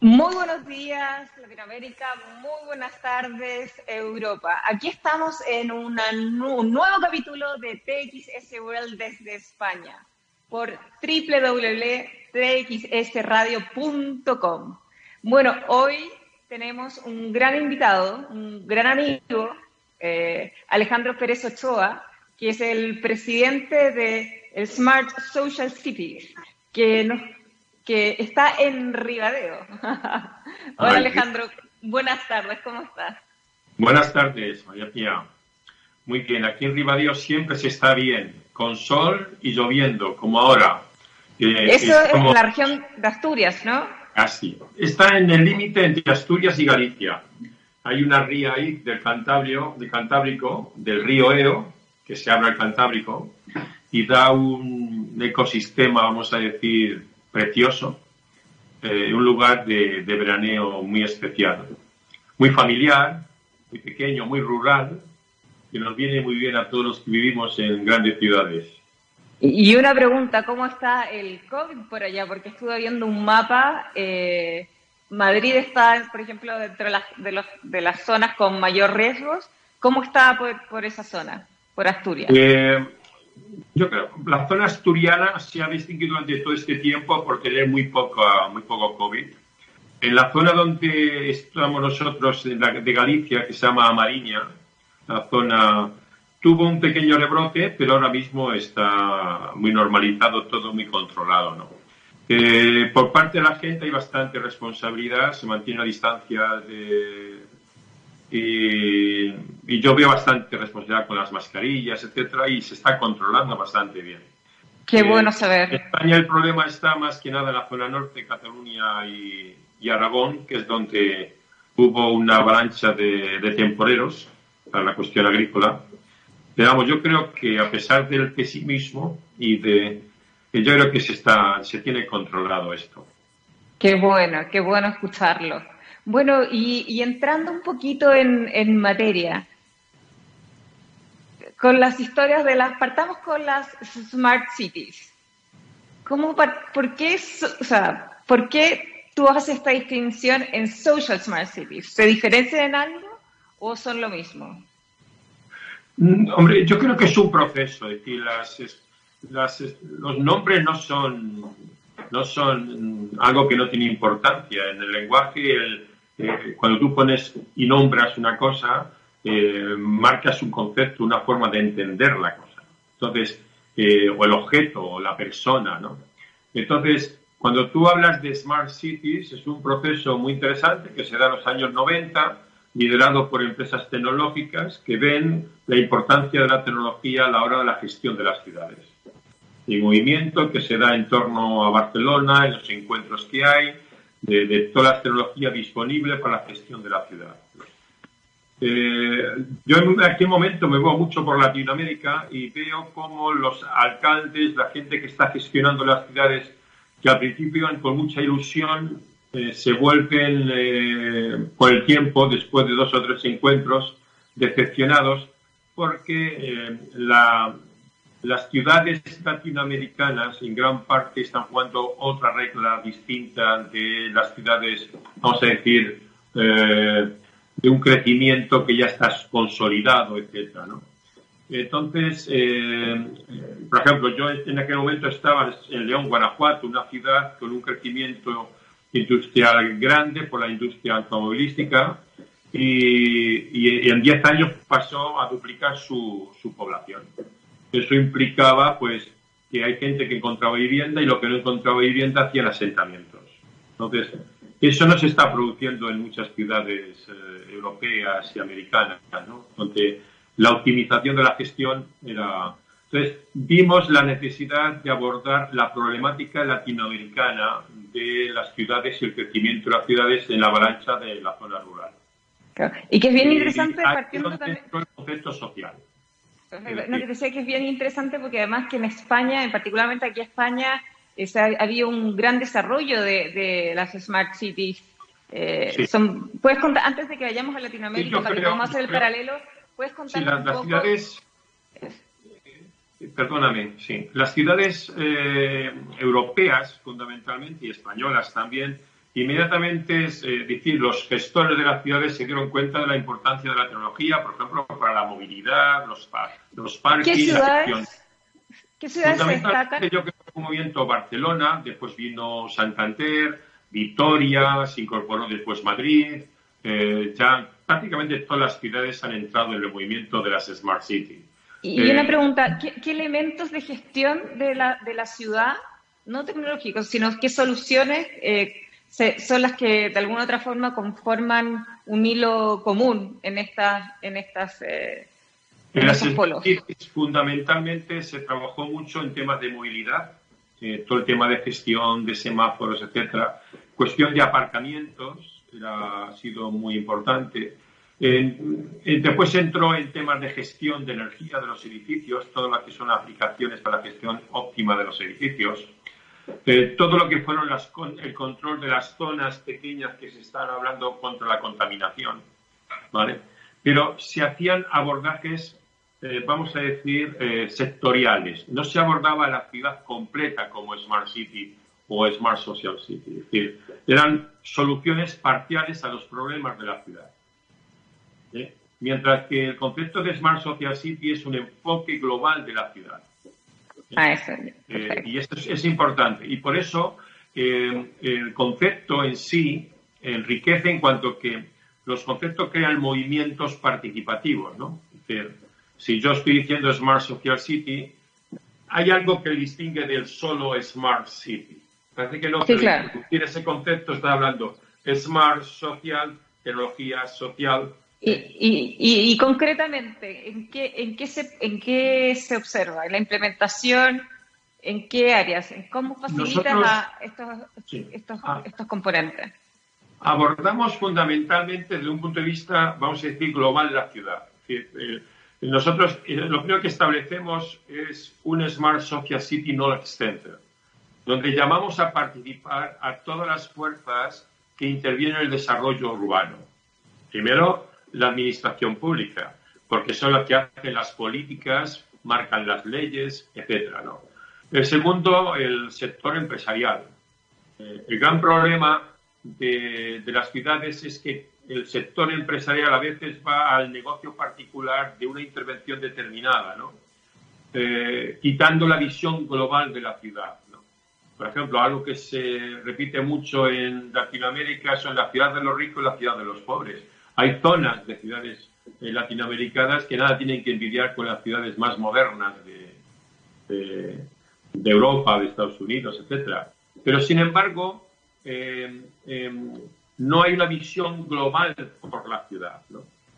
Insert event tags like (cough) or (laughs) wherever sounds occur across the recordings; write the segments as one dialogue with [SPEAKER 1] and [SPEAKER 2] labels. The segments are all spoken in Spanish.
[SPEAKER 1] Muy buenos días, Latinoamérica. Muy buenas tardes, Europa. Aquí estamos en un nuevo capítulo de TXS World desde España por www.txsradio.com. Bueno, hoy tenemos un gran invitado, un gran amigo, eh, Alejandro Pérez Ochoa, que es el presidente de Smart Social Cities, que nos que está en Ribadeo. (laughs) Hola Alejandro, buenas tardes, ¿cómo estás?
[SPEAKER 2] Buenas tardes, María Pía. Muy bien, aquí en Ribadeo siempre se está bien, con sol y lloviendo, como ahora.
[SPEAKER 1] Eso es, en la región de Asturias, ¿no?
[SPEAKER 2] Así. Está en el límite entre Asturias y Galicia. Hay una ría ahí del Cantabrio, del Cantábrico, del río Eo, que se abre al Cantábrico, y da un ecosistema, vamos a decir, precioso, eh, un lugar de, veraneo muy especial, muy familiar, muy pequeño, muy rural, que nos viene muy bien a todos los que vivimos en grandes ciudades.
[SPEAKER 1] Y una pregunta, ¿cómo está el COVID por allá? Porque estuve viendo un mapa. Eh, Madrid está, por ejemplo, dentro de las, zonas con mayor riesgos. ¿Cómo está por, esa zona, por Asturias?
[SPEAKER 2] Eh, yo creo que la zona asturiana se ha distinguido durante todo este tiempo por tener muy poco, muy poco COVID. En la zona donde estamos nosotros, de Galicia, que se llama Mariña, la zona tuvo un pequeño rebrote, pero ahora mismo está muy normalizado, todo muy controlado. ¿no? Eh, por parte de la gente hay bastante responsabilidad, se mantiene una distancia de y, yo veo bastante responsabilidad con las mascarillas, etcétera, y se está controlando bastante bien.
[SPEAKER 1] Qué eh, bueno saber.
[SPEAKER 2] En España el problema está más que nada en la zona norte, Cataluña y, Aragón, que es donde hubo una avalancha de, temporeros para la cuestión agrícola. Pero vamos, yo creo que a pesar del pesimismo y de yo creo que se está se tiene controlado esto.
[SPEAKER 1] Qué bueno, qué bueno escucharlo. Bueno, y, entrando un poquito en, materia, con las historias de las, partamos con las smart cities. ¿Cómo, por, qué, o sea, ¿Por qué tú haces esta distinción en social smart cities? ¿Se diferencian en algo o son lo mismo?
[SPEAKER 2] Mm, hombre, yo creo que es un proceso, es decir, las, los nombres no son, no son algo que no tiene importancia. En el lenguaje, el, eh, cuando tú pones y nombras una cosa, eh, marcas un concepto, una forma de entender la cosa. Entonces, eh, o el objeto, o la persona, ¿no? Entonces, cuando tú hablas de Smart Cities, es un proceso muy interesante que se da en los años 90, liderado por empresas tecnológicas que ven la importancia de la tecnología a la hora de la gestión de las ciudades. Y movimiento que se da en torno a Barcelona, en los encuentros que hay, de, todas las tecnologías disponibles para la gestión de la ciudad. Eh, yo en aquel momento me voy mucho por Latinoamérica y veo cómo los alcaldes, la gente que está gestionando las ciudades, que al principio con mucha ilusión, eh, se vuelven eh, por el tiempo, después de dos o tres encuentros, decepcionados porque la, las ciudades latinoamericanas en gran parte están jugando otra regla distinta de las ciudades, vamos a decir, eh, de un crecimiento que ya está consolidado, etcétera, Entonces, eh, por ejemplo, yo en aquel momento estaba en León, Guanajuato, una ciudad con un crecimiento industrial grande por la industria automovilística y, en 10 años pasó a duplicar su población. Eso implicaba, pues, que hay gente que encontraba vivienda y lo que no encontraba vivienda hacían asentamientos. Entonces, eso no se está produciendo en muchas ciudades eh, europeas y americanas, ¿no? Donde la optimización de la gestión era... Entonces, vimos la necesidad de abordar la problemática latinoamericana de las ciudades y el crecimiento de las ciudades en la avalancha de la zona rural.
[SPEAKER 1] Y que es bien interesante partiendo
[SPEAKER 2] también... el concepto social.
[SPEAKER 1] No, que decía que es bien interesante porque además que en España, en particularmente aquí en España, había un gran desarrollo de, las smart cities. Eh, son, puedes contar, antes de que vayamos a Latinoamérica, para que podamos hacer el paralelo, puedes contar
[SPEAKER 2] sí, las, ciudades, eh, perdóname, sí, las ciudades eh, europeas fundamentalmente y españolas también inmediatamente, es decir, los gestores de las ciudades se dieron cuenta de la importancia de la tecnología, por ejemplo, para la movilidad, los, los parques,
[SPEAKER 1] ¿Qué ciudades, ¿Qué ciudades se destacan?
[SPEAKER 2] Yo creo que fue un movimiento Barcelona, después vino Santander, Vitoria, se incorporó después Madrid, eh, ya prácticamente todas las ciudades han entrado en el movimiento de las Smart Cities.
[SPEAKER 1] Y, una eh, pregunta, ¿qué, elementos de gestión de la, de la ciudad, no tecnológicos, sino qué soluciones eh, son las que de alguna otra forma conforman un hilo común en estas, en estas
[SPEAKER 2] en, las polos? Fundamentalmente se trabajó mucho en temas de movilidad, todo el tema de gestión de semáforos, etcétera, cuestión de aparcamientos, ha sido muy importante. después entró en temas de gestión de energía de los edificios, todas las que son aplicaciones para la gestión óptima de los edificios. Eh, todo lo que fueron el control de las zonas pequeñas que se están hablando contra la contaminación. ¿vale? Pero se hacían abordajes, eh, vamos a decir, eh, sectoriales. No se abordaba la ciudad completa como Smart City o Smart Social City. Es decir, eran soluciones parciales a los problemas de la ciudad. ¿Eh? Mientras que el concepto de Smart Social City es un enfoque global de la ciudad.
[SPEAKER 1] Ah,
[SPEAKER 2] eh, y esto es, importante. Y por eso eh, el concepto en sí enriquece en cuanto que los conceptos crean movimientos participativos. ¿no? Es decir, si yo estoy diciendo Smart Social City, hay algo que distingue del solo Smart City. Parece que no, sí, claro. ese concepto, está hablando smart social, tecnología social.
[SPEAKER 1] Y, concretamente, ¿en qué, en, qué se, ¿en qué se observa? ¿En la implementación? ¿En qué áreas? ¿En ¿Cómo facilita estos, estos, ah. estos componentes?
[SPEAKER 2] Abordamos fundamentalmente desde un punto de vista, vamos a decir, global la ciudad. Eh, nosotros eh, lo primero que establecemos es un Smart Social City Knowledge Center donde llamamos a participar a todas las fuerzas que intervienen en el desarrollo urbano. Primero, la administración pública, porque son las que hacen las políticas, marcan las leyes, etc. El segundo, el sector empresarial. Eh, el gran problema de, las ciudades es que el sector empresarial a veces va al negocio particular de una intervención determinada, eh, quitando la visión global de la ciudad. Por ejemplo, algo que se repite mucho en Latinoamérica son las ciudades de los ricos y las ciudades de los pobres. Hay zonas de ciudades eh, latinoamericanas que nada tienen que envidiar con las ciudades más modernas de, Europa, de Estados Unidos, etcétera. Pero, sin embargo, eh, em, no hay una visión global por la ciudad.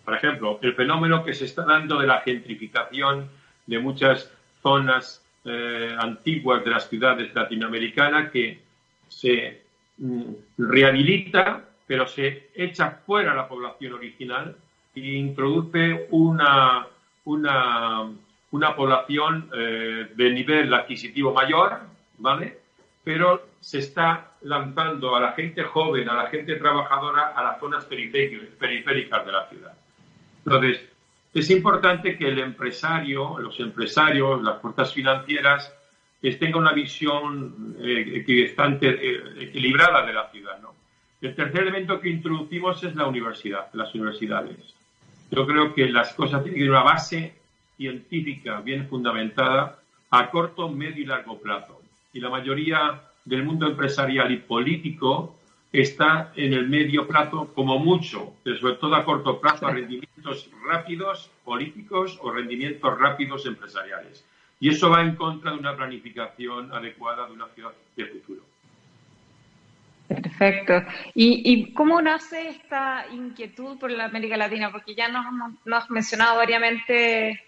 [SPEAKER 2] Por ejemplo, el fenómeno que se está dando de la gentrificación de muchas zonas eh, antiguas de las ciudades latinoamericanas que se mm, rehabilita, pero se echa fuera la población original e introduce una, una, una población eh, de nivel adquisitivo mayor, ¿vale? Pero se está lanzando a la gente joven, a la gente trabajadora, a las zonas periféricas de la ciudad. Entonces, es importante que el empresario, los empresarios, las fuerzas financieras, tengan una visión eh, eh, equilibrada de la ciudad. El tercer elemento que introducimos es la universidad, las universidades. Yo creo que las cosas tienen que tener una base científica bien fundamentada a corto, medio y largo plazo. Y la mayoría del mundo empresarial y político está en el medio plazo como mucho, pero sobre todo a corto plazo a rendimientos rápidos políticos o rendimientos rápidos empresariales. Y eso va en contra de una planificación adecuada de una ciudad de futuro.
[SPEAKER 1] Perfecto. ¿Y, cómo nace esta inquietud por la América Latina? Porque ya nos, has mencionado variamente,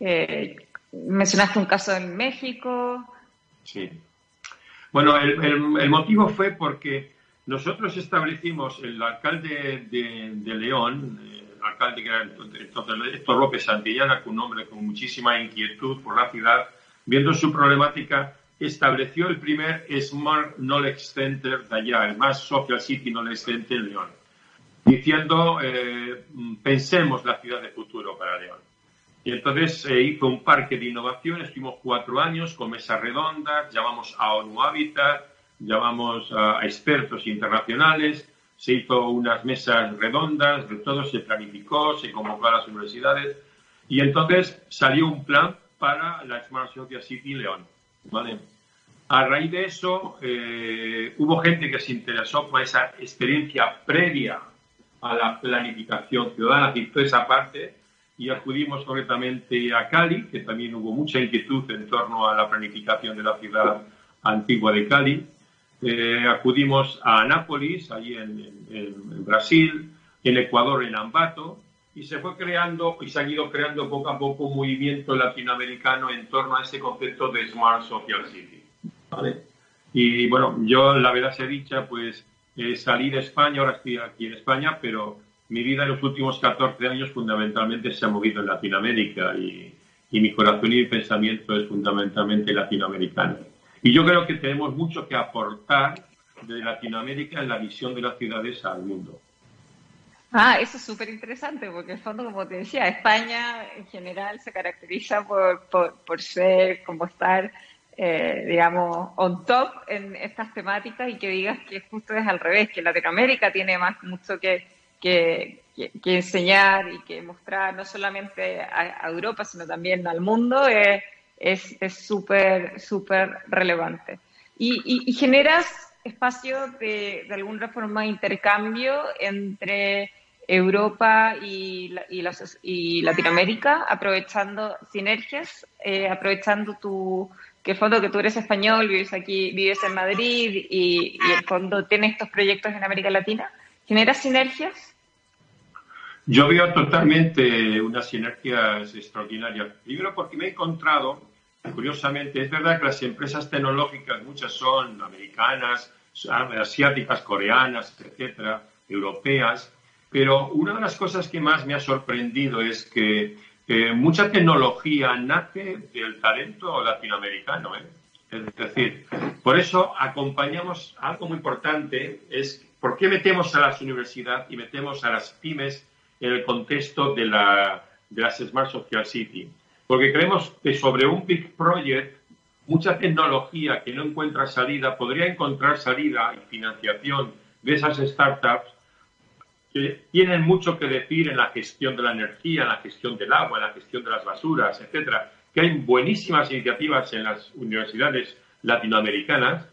[SPEAKER 1] eh, mencionaste un caso en México.
[SPEAKER 2] Sí. Bueno, el motivo fue porque nosotros establecimos, el alcalde de, León, el alcalde que era entonces Héctor López Santillana, con un hombre con muchísima inquietud por la ciudad, viendo su problemática, estableció el primer Smart Knowledge Center de allá, el más Social City Knowledge Center en León, diciendo, eh, pensemos la ciudad de futuro para León. Y entonces se hizo un parque de innovación, estuvimos cuatro años con mesas redondas, llamamos a ONU Habitat, llamamos a expertos internacionales, se hizo unas mesas redondas, de todo se planificó, se convocó a las universidades y entonces salió un plan para la Smart Social City León. ¿Vale? A raíz de eso, eh, hubo gente que se interesó por esa experiencia previa a la planificación ciudadana, que hizo esa parte, y acudimos concretamente a Cali, que también hubo mucha inquietud en torno a la planificación de la ciudad antigua de Cali. Eh, acudimos a Anápolis, allí en, Brasil, en Ecuador, en Ambato, y se fue creando y se han ido creando poco a poco un movimiento latinoamericano en torno a ese concepto de Smart Social City. Y bueno, yo la verdad sea dicha, pues eh, salí de España, ahora estoy aquí en España, pero mi vida en los últimos 14 años fundamentalmente se ha movido en Latinoamérica y, mi corazón y mi pensamiento es fundamentalmente latinoamericano. Y yo creo que tenemos mucho que aportar de Latinoamérica en la visión de las ciudades al mundo.
[SPEAKER 1] Ah, eso es súper interesante, porque en el fondo, como te decía, España en general se caracteriza por, por, por ser, como estar eh, digamos, on top en estas temáticas y que digas que justo es al revés, que Latinoamérica tiene más mucho que, que, enseñar y que mostrar no solamente a, Europa, sino también al mundo, es súper, súper relevante. Y, generas espacio de, de alguna forma intercambio entre Europa y, y, Latinoamérica, aprovechando sinergias, eh, aprovechando tu, que en fondo que tú eres español, vives aquí, vives en Madrid y, y en fondo tienes estos proyectos en América Latina, ¿generas sinergias?
[SPEAKER 2] Yo veo totalmente unas sinergias extraordinarias. Primero porque me he encontrado, curiosamente, es verdad que las empresas tecnológicas, muchas son americanas, asiáticas, coreanas, etcétera, europeas, pero una de las cosas que más me ha sorprendido es que mucha tecnología nace del talento latinoamericano. ¿eh? Es decir, por eso acompañamos algo muy importante, es por qué metemos a las universidades y metemos a las pymes en el contexto de, la, de las Smart Social City. Porque creemos que sobre un big project, mucha tecnología que no encuentra salida podría encontrar salida y financiación de esas startups que tienen mucho que decir en la gestión de la energía, en la gestión del agua, en la gestión de las basuras, etcétera, que hay buenísimas iniciativas en las universidades latinoamericanas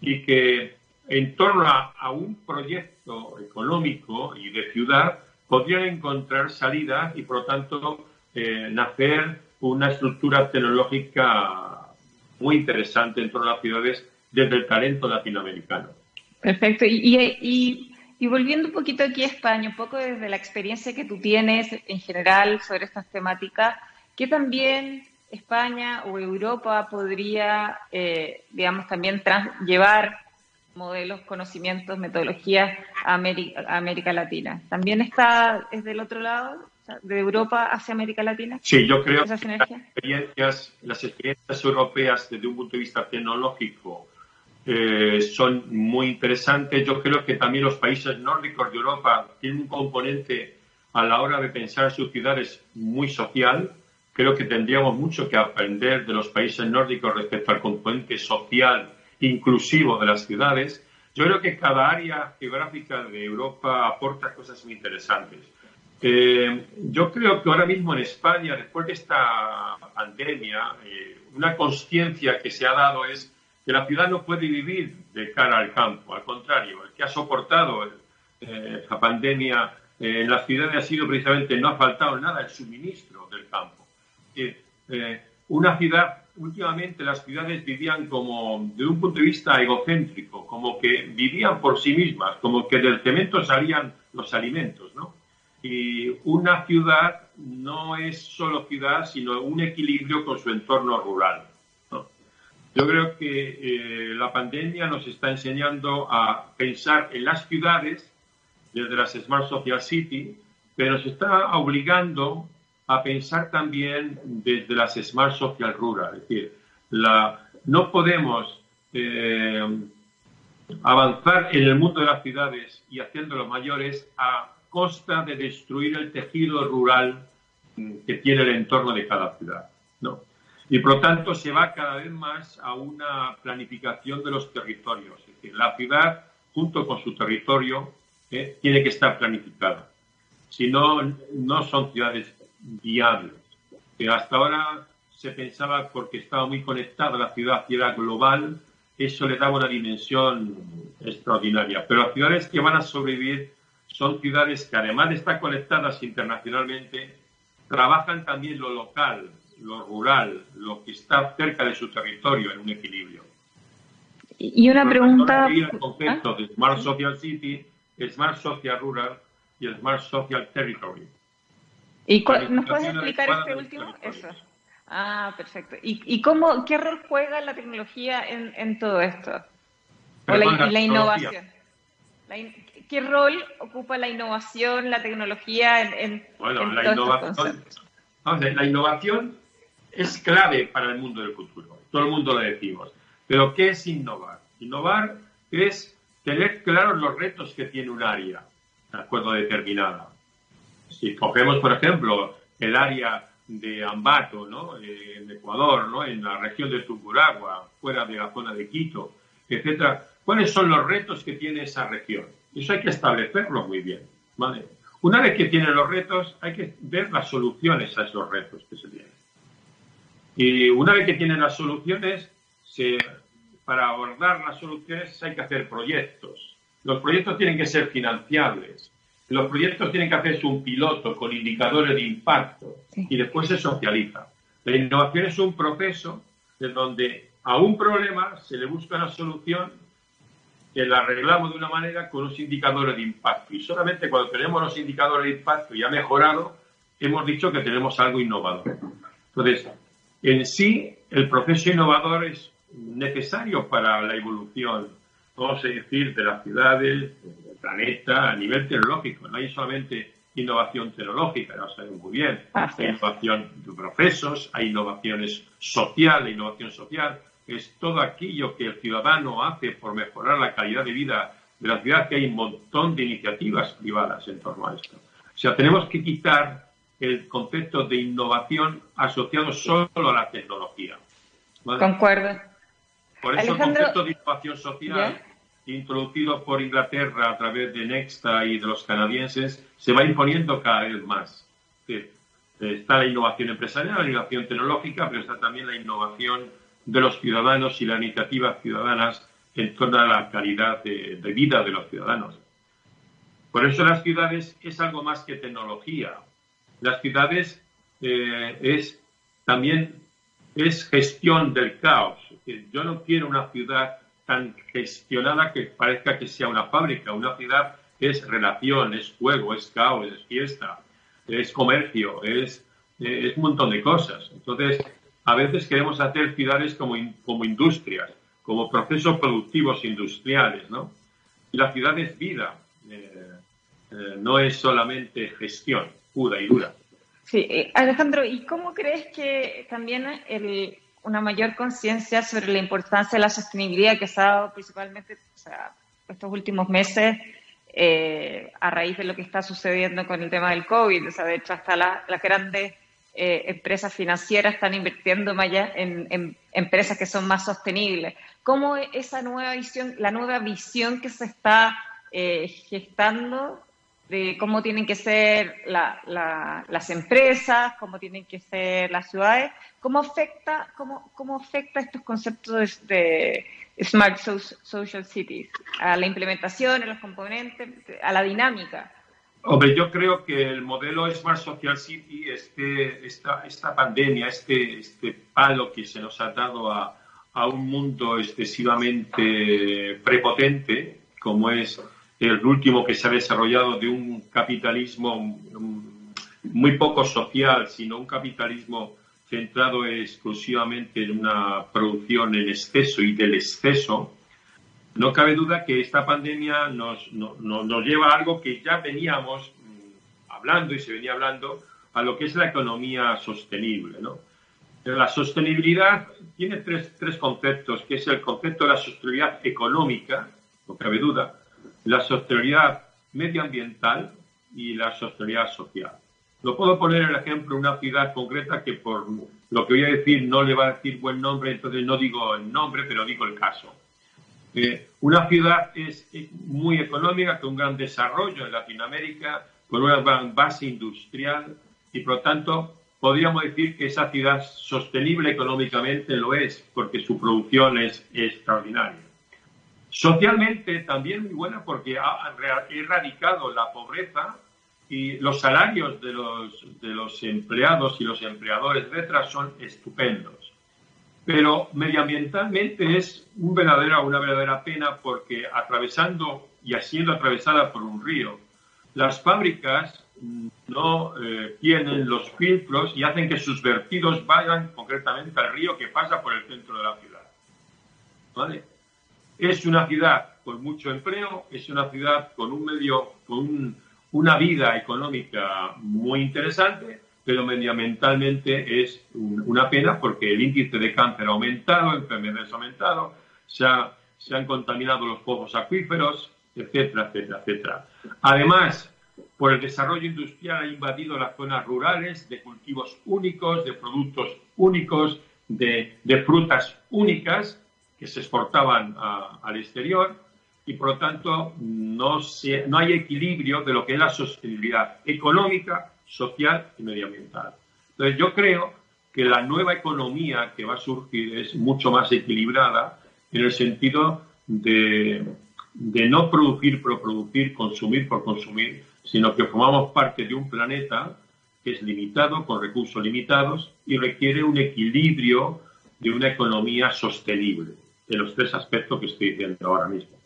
[SPEAKER 2] y que en torno a, un proyecto económico y de ciudad podrían encontrar salida y, por lo tanto, eh, nacer una estructura tecnológica muy interesante en torno a las ciudades desde el talento latinoamericano.
[SPEAKER 1] Perfecto. y y volviendo un poquito aquí a España, un poco desde la experiencia que tú tienes en general sobre estas temáticas, ¿qué también España o Europa podría, eh, digamos, también llevar modelos, conocimientos, metodologías a América, Latina? ¿También está es del otro lado, de Europa hacia América Latina?
[SPEAKER 2] Sí, yo creo que las experiencias, las experiencias europeas desde un punto de vista tecnológico eh, son muy interesantes. Yo creo que también los países nórdicos de Europa tienen un componente a la hora de pensar sus ciudades muy social. Creo que tendríamos mucho que aprender de los países nórdicos respecto al componente social inclusivo de las ciudades. Yo creo que cada área geográfica de Europa aporta cosas muy interesantes. Eh, yo creo que ahora mismo en España, después de esta pandemia, eh, una conciencia que se ha dado es que la ciudad no puede vivir de cara al campo. Al contrario, el que ha soportado eh, la pandemia eh, en las ciudades ha sido precisamente, no ha faltado nada el suministro del campo. Una ciudad, últimamente las ciudades vivían como, de un punto de vista egocéntrico, como que vivían por sí mismas, como que del cemento salían los alimentos, ¿no? Y una ciudad no es solo ciudad, sino un equilibrio con su entorno rural. Yo creo que eh, la pandemia nos está enseñando a pensar en las ciudades desde las Smart Social City, pero nos está obligando a pensar también desde las Smart Social Rural. Es decir, la, no podemos eh, avanzar en el mundo de las ciudades y haciéndolo mayores a costa de destruir el tejido rural mm, que tiene el entorno de cada ciudad. ¿no? y por lo tanto se va cada vez más a una planificación de los territorios. Es la ciudad, junto con su territorio, eh, tiene que estar planificada. Si no, no son ciudades viables. Que hasta ahora se pensaba porque estaba muy conectada la ciudad y era global, eso le daba una dimensión extraordinaria. Pero las ciudades que van a sobrevivir son ciudades que además de estar conectadas internacionalmente, trabajan también lo local, lo rural, lo que está cerca de su territorio en un equilibrio.
[SPEAKER 1] Y una pregunta...
[SPEAKER 2] El concepto ¿Ah? de Smart Social City, Smart Social Rural y Smart Social Territory.
[SPEAKER 1] ¿Y nos puedes explicar este último? Eso. Ah, perfecto. ¿Y, y cómo, qué rol juega la tecnología en, en todo esto? O la, la, innovación. ¿Qué rol ocupa la innovación, la tecnología en, en
[SPEAKER 2] Bueno, la, innovación, la innovación es clave para el mundo del futuro. Todo el mundo lo decimos. Pero ¿qué es innovar? Innovar es tener claros los retos que tiene un área, de acuerdo determinada. Si cogemos, por ejemplo, el área de Ambato, ¿no? Eh, en Ecuador, ¿no? en la región de Tucuragua, fuera de la zona de Quito, etcétera. ¿Cuáles son los retos que tiene esa región? Eso hay que establecerlo muy bien. ¿vale? Una vez que tiene los retos, hay que ver las soluciones a esos retos que se tienen. Y una vez que tienen las soluciones, se, para abordar las soluciones hay que hacer proyectos. Los proyectos tienen que ser financiables. Los proyectos tienen que hacerse un piloto con indicadores de impacto y después se socializa. La innovación es un proceso de donde a un problema se le busca una solución que la arreglamos de una manera con unos indicadores de impacto. Y solamente cuando tenemos los indicadores de impacto y ha mejorado, hemos dicho que tenemos algo innovador. Entonces, en sí, el proceso innovador es necesario para la evolución, vamos a decir, de las ciudades, planeta a nivel tecnológico. No hay solamente innovación tecnológica, lo sabemos muy bien. Hay innovación de procesos, hay innovaciones social, la innovación social es todo aquello que el ciudadano hace por mejorar la calidad de vida de la ciudad, que hay un montón de iniciativas privadas en torno a esto. O sea, tenemos que quitar el concepto de innovación asociado solo a la tecnología.
[SPEAKER 1] Concuerdo.
[SPEAKER 2] Por eso el concepto de innovación social introducido por Inglaterra a través de Nexta y de los canadienses, se va imponiendo cada vez más. Está la innovación empresarial, la innovación tecnológica, pero está también la innovación de los ciudadanos y las iniciativas ciudadanas en torno a la calidad de, vida de los ciudadanos. Por eso las ciudades es algo más que tecnología. Las ciudades eh, es también es gestión del caos. Yo no quiero una ciudad tan gestionada que parezca que sea una fábrica. Una ciudad es relación, es juego, es caos, es fiesta, es comercio, es, un montón de cosas. Entonces, a veces queremos hacer ciudades como, como industrias, como procesos productivos industriales, ¿no? Y la ciudad es vida, eh, eh, no es solamente gestión pura y dura.
[SPEAKER 1] Sí, eh, Alejandro, ¿y cómo crees que también el, una mayor conciencia sobre la importancia de la sostenibilidad que se ha dado principalmente estos últimos meses eh, a raíz de lo que está sucediendo con el tema del COVID. O de hecho, hasta las grandes eh, empresas financieras están invirtiendo más allá en, empresas que son más sostenibles. ¿Cómo esa nueva visión, la nueva visión que se está eh, gestando de cómo tienen que ser las empresas, cómo tienen que ser las ciudades, cómo afecta, cómo, cómo afecta estos conceptos de Smart Social Cities a la implementación, a los componentes, a la dinámica.
[SPEAKER 2] Hombre, yo creo que el modelo Smart Social City, este, esta, esta pandemia, este, este palo que se nos ha dado a, a un mundo excesivamente prepotente, como es el último que se ha desarrollado de un capitalismo muy poco social, sino un capitalismo centrado exclusivamente en una producción en exceso y del exceso, no cabe duda que esta pandemia nos, nos lleva a algo que ya veníamos mm, hablando y se venía hablando, a lo que es la economía sostenible. ¿no? La sostenibilidad tiene tres, tres conceptos, que es el concepto de la sostenibilidad económica, no cabe duda, la sostenibilidad medioambiental y la sostenibilidad social. Lo puedo poner el ejemplo una ciudad concreta que por lo que voy a decir no le va a decir buen nombre, entonces no digo el nombre, pero digo el caso. Eh, una ciudad es muy económica, con un gran desarrollo en Latinoamérica, con una gran base industrial y, por lo tanto, podríamos decir que esa ciudad sostenible económicamente lo es, porque su producción es extraordinaria. Socialmente también muy buena porque ha erradicado la pobreza y los salarios de los, de los empleados y los empleadores, etcétera, son estupendos. Pero medioambientalmente es una verdadera pena porque atravesando y siendo atravesada por un río, las fábricas no eh, tienen los filtros y hacen que sus vertidos vayan concretamente al río que pasa por el centro de la ciudad. ¿Vale? Es una ciudad con mucho empleo, es una ciudad con un medio, con un, una vida económica muy interesante, pero medioambientalmente es una pena porque el índice de cáncer ha aumentado, enfermedades ha aumentado, se, han contaminado los pozos acuíferos, etcétera, etcétera, etcétera. Además, por el desarrollo industrial ha invadido las zonas rurales de cultivos únicos, de productos únicos, de frutas únicas que se exportaban al exterior y por lo tanto no, no hay equilibrio de lo que es la sostenibilidad económica, social y medioambiental. Entonces yo creo que la nueva economía que va a surgir es mucho más equilibrada en el sentido de, de no producir por producir, consumir por consumir, sino que formamos parte de un planeta que es limitado, con recursos limitados y requiere un equilibrio de una economía sostenible, de los tres aspectos que estoy diciendo ahora mismo.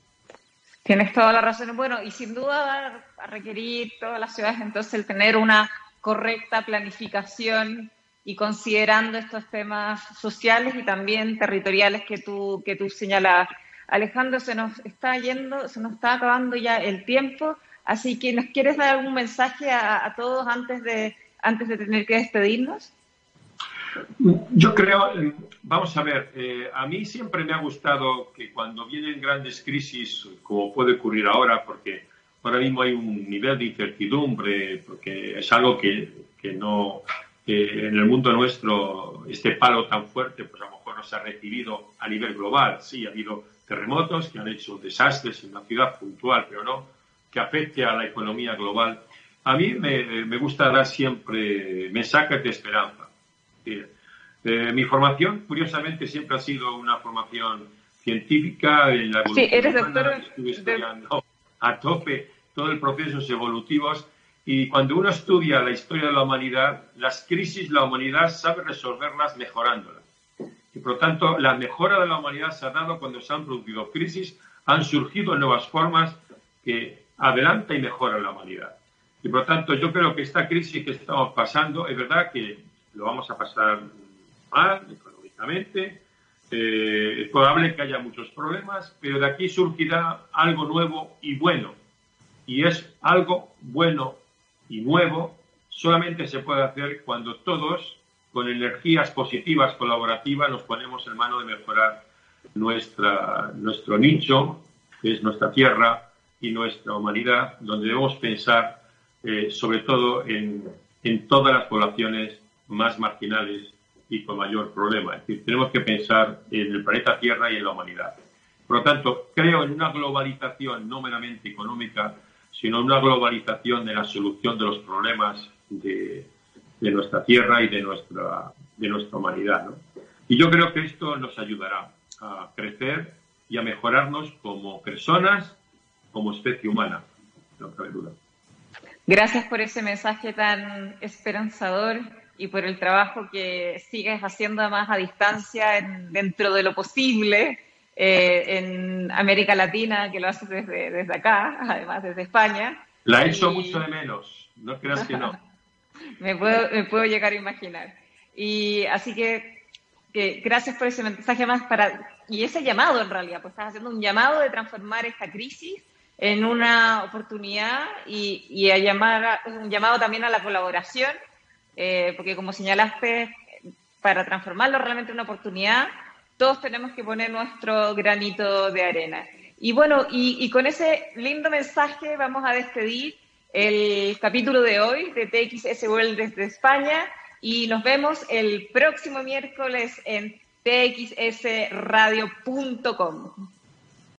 [SPEAKER 1] Tienes toda la razón. Bueno, y sin duda va a requerir todas las ciudades entonces el tener una correcta planificación y considerando estos temas sociales y también territoriales que tú, que tú señalabas. Alejandro, se nos está yendo, se nos está acabando ya el tiempo, así que ¿nos quieres dar algún mensaje a, todos antes de, antes de tener que despedirnos?
[SPEAKER 2] Yo creo, eh, vamos a ver, eh, a mí siempre me ha gustado que cuando vienen grandes crisis, como puede ocurrir ahora, porque ahora mismo hay un nivel de incertidumbre, porque es algo que, no, en el mundo nuestro, este palo tan fuerte, pues a lo mejor no se ha recibido a nivel global. Sí, ha habido terremotos que han hecho desastres en una ciudad puntual, pero no que afecte a la economía global. A mí me, me gusta dar siempre mensajes de esperanza eh, mi formación, curiosamente, siempre ha sido una formación científica en la
[SPEAKER 1] evolución. Sí, eres doctor.
[SPEAKER 2] Estuve estudiando a tope todos los procesos evolutivos y cuando uno estudia la historia de la humanidad, las crisis, la humanidad sabe resolverlas mejorándolas. Y por lo tanto, la mejora de la humanidad se ha dado cuando se han producido crisis, han surgido nuevas formas que adelantan y mejoran la humanidad. Y por lo tanto, yo creo que esta crisis que estamos pasando, es verdad que lo vamos a pasar mal económicamente. Eh, es probable que haya muchos problemas, pero de aquí surgirá algo nuevo y bueno. Y es algo bueno y nuevo solamente se puede hacer cuando todos, con energías positivas, colaborativas, nos ponemos en mano de mejorar nuestra, nuestro nicho, que es nuestra tierra y nuestra humanidad, donde debemos pensar eh, sobre todo en, en todas las poblaciones más marginales y con mayor problema. Es decir, tenemos que pensar en el planeta Tierra y en la humanidad. Por lo tanto, creo en una globalización no meramente económica, sino en una globalización de la solución de los problemas de, de nuestra Tierra y de nuestra, de nuestra humanidad. ¿no? Y yo creo que esto nos ayudará a crecer y a mejorarnos como personas, como especie humana, no cabe duda.
[SPEAKER 1] Gracias por ese mensaje tan esperanzador y por el trabajo que sigues haciendo además a distancia dentro de lo posible eh, en América Latina, que lo haces desde, desde acá, además desde España.
[SPEAKER 2] La he hecho mucho de menos, no creas que no. (laughs)
[SPEAKER 1] me, puedo, me puedo llegar a imaginar. Y así que, que, gracias por ese mensaje más para, y ese llamado en realidad, pues estás haciendo un llamado de transformar esta crisis en una oportunidad y, y a llamar, un llamado también a la colaboración eh, porque como señalaste, para transformarlo realmente en una oportunidad, todos tenemos que poner nuestro granito de arena. Y bueno, y, con ese lindo mensaje vamos a despedir el capítulo de hoy de TXS World desde España y nos vemos el próximo miércoles en txsradio.com.